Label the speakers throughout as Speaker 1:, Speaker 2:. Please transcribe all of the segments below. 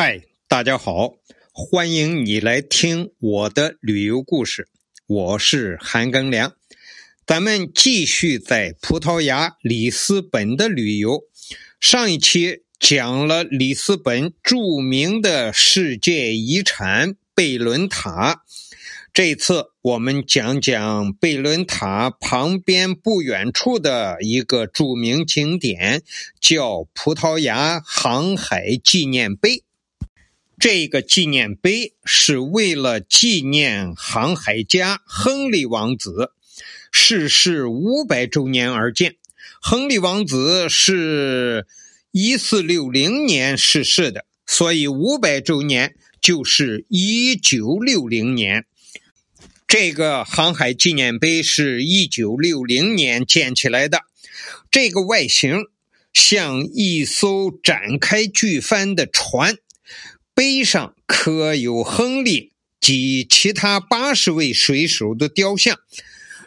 Speaker 1: 嗨，大家好，欢迎你来听我的旅游故事。我是韩庚良，咱们继续在葡萄牙里斯本的旅游。上一期讲了里斯本著名的世界遗产贝伦塔，这次我们讲讲贝伦塔旁边不远处的一个著名景点，叫葡萄牙航海纪念碑。这个纪念碑是为了纪念航海家亨利王子逝世五百周年而建。亨利王子是一四六零年逝世的，所以五百周年就是一九六零年。这个航海纪念碑是一九六零年建起来的。这个外形像一艘展开巨帆的船。碑上刻有亨利及其他八十位水手的雕像，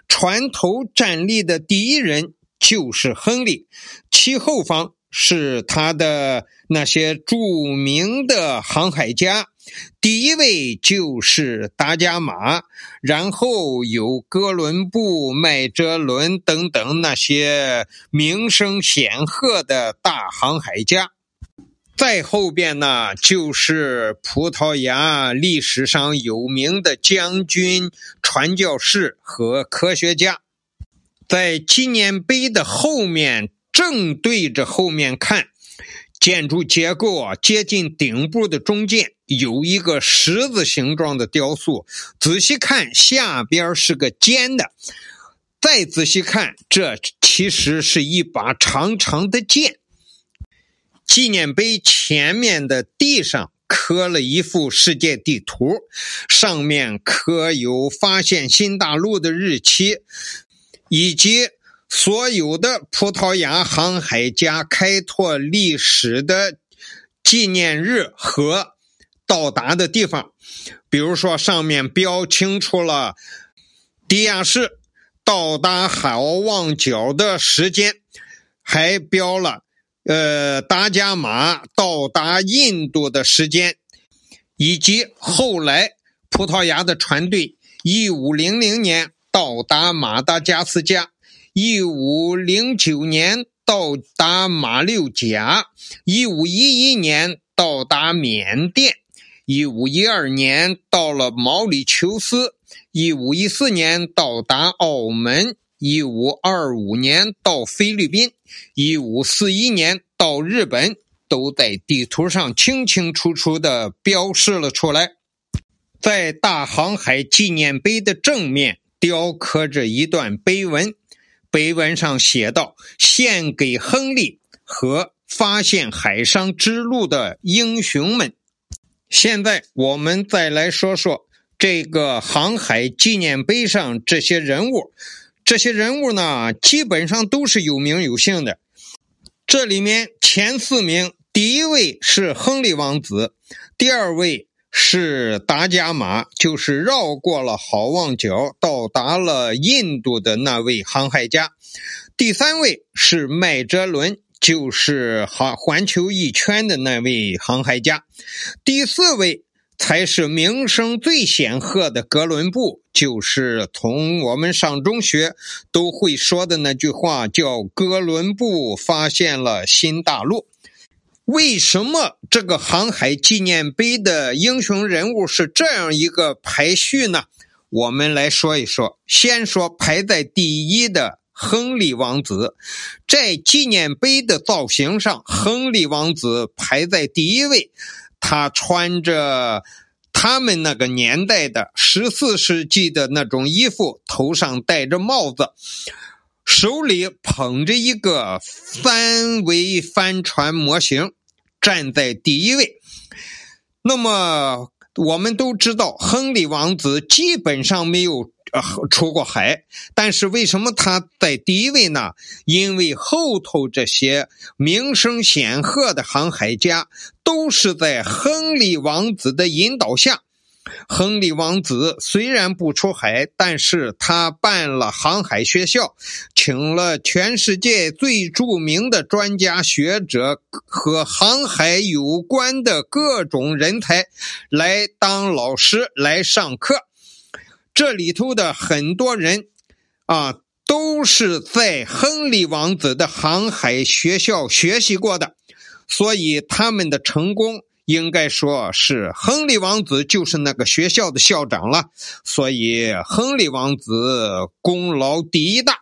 Speaker 1: 船头站立的第一人就是亨利，其后方是他的那些著名的航海家，第一位就是达伽马，然后有哥伦布、麦哲伦等等那些名声显赫的大航海家。再后边呢，就是葡萄牙历史上有名的将军、传教士和科学家。在纪念碑的后面，正对着后面看，建筑结构啊，接近顶部的中间有一个十字形状的雕塑。仔细看，下边是个尖的；再仔细看，这其实是一把长长的剑。纪念碑前面的地上刻了一幅世界地图，上面刻有发现新大陆的日期，以及所有的葡萄牙航海家开拓历史的纪念日和到达的地方。比如说，上面标清楚了迪亚士到达好望角的时间，还标了。呃，达伽马到达印度的时间，以及后来葡萄牙的船队一五零零年到达马达加斯加，一五零九年到达马六甲，一五一一年到达缅甸，一五一二年到了毛里求斯，一五一四年到达澳门。一五二五年到菲律宾，一五四一年到日本，都在地图上清清楚楚地标示了出来。在大航海纪念碑的正面雕刻着一段碑文，碑文上写道：“献给亨利和发现海上之路的英雄们。”现在我们再来说说这个航海纪念碑上这些人物。这些人物呢，基本上都是有名有姓的。这里面前四名，第一位是亨利王子，第二位是达伽马，就是绕过了好望角到达了印度的那位航海家；第三位是麦哲伦，就是环环球一圈的那位航海家；第四位。才是名声最显赫的哥伦布，就是从我们上中学都会说的那句话，叫“哥伦布发现了新大陆”。为什么这个航海纪念碑的英雄人物是这样一个排序呢？我们来说一说。先说排在第一的亨利王子，在纪念碑的造型上，亨利王子排在第一位。他穿着他们那个年代的十四世纪的那种衣服，头上戴着帽子，手里捧着一个三维帆船模型，站在第一位。那么我们都知道，亨利王子基本上没有。呃，出过海，但是为什么他在第一位呢？因为后头这些名声显赫的航海家都是在亨利王子的引导下，亨利王子虽然不出海，但是他办了航海学校，请了全世界最著名的专家学者和航海有关的各种人才来当老师来上课。这里头的很多人啊，都是在亨利王子的航海学校学习过的，所以他们的成功。应该说是亨利王子就是那个学校的校长了，所以亨利王子功劳第一大。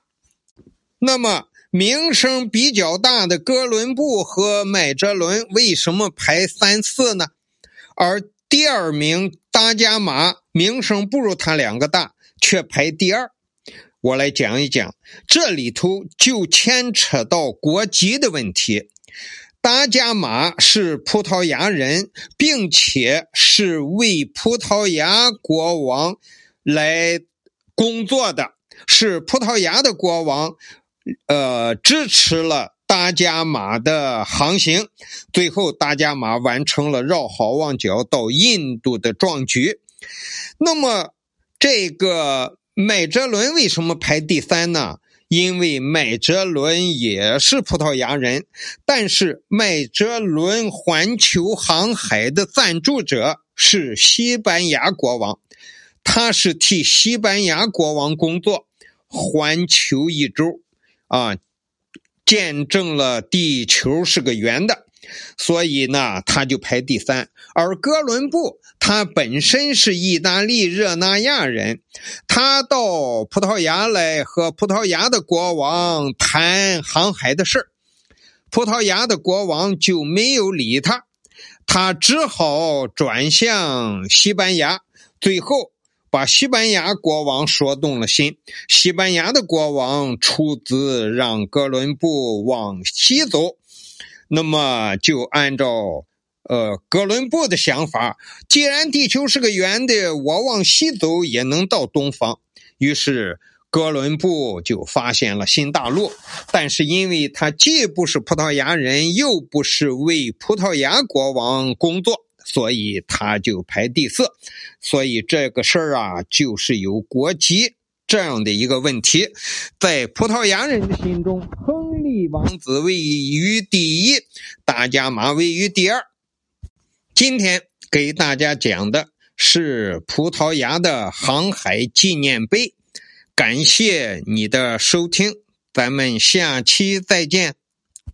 Speaker 1: 那么名声比较大的哥伦布和麦哲伦为什么排三四呢？而第二名达伽马名声不如他两个大，却排第二。我来讲一讲，这里头就牵扯到国籍的问题。达伽马是葡萄牙人，并且是为葡萄牙国王来工作的，是葡萄牙的国王，呃，支持了达伽马的航行，最后达伽马完成了绕好望角到印度的壮举。那么，这个麦哲伦为什么排第三呢？因为麦哲伦也是葡萄牙人，但是麦哲伦环球航海的赞助者是西班牙国王，他是替西班牙国王工作，环球一周，啊，见证了地球是个圆的。所以呢，他就排第三。而哥伦布他本身是意大利热那亚人，他到葡萄牙来和葡萄牙的国王谈航海的事葡萄牙的国王就没有理他，他只好转向西班牙，最后把西班牙国王说动了心。西班牙的国王出资让哥伦布往西走。那么就按照呃哥伦布的想法，既然地球是个圆的，我往西走也能到东方。于是哥伦布就发现了新大陆。但是因为他既不是葡萄牙人，又不是为葡萄牙国王工作，所以他就排第四。所以这个事儿啊，就是有国籍。这样的一个问题，在葡萄牙人的心中，亨利王子位于第一，达伽马位于第二。今天给大家讲的是葡萄牙的航海纪念碑。感谢你的收听，咱们下期再见。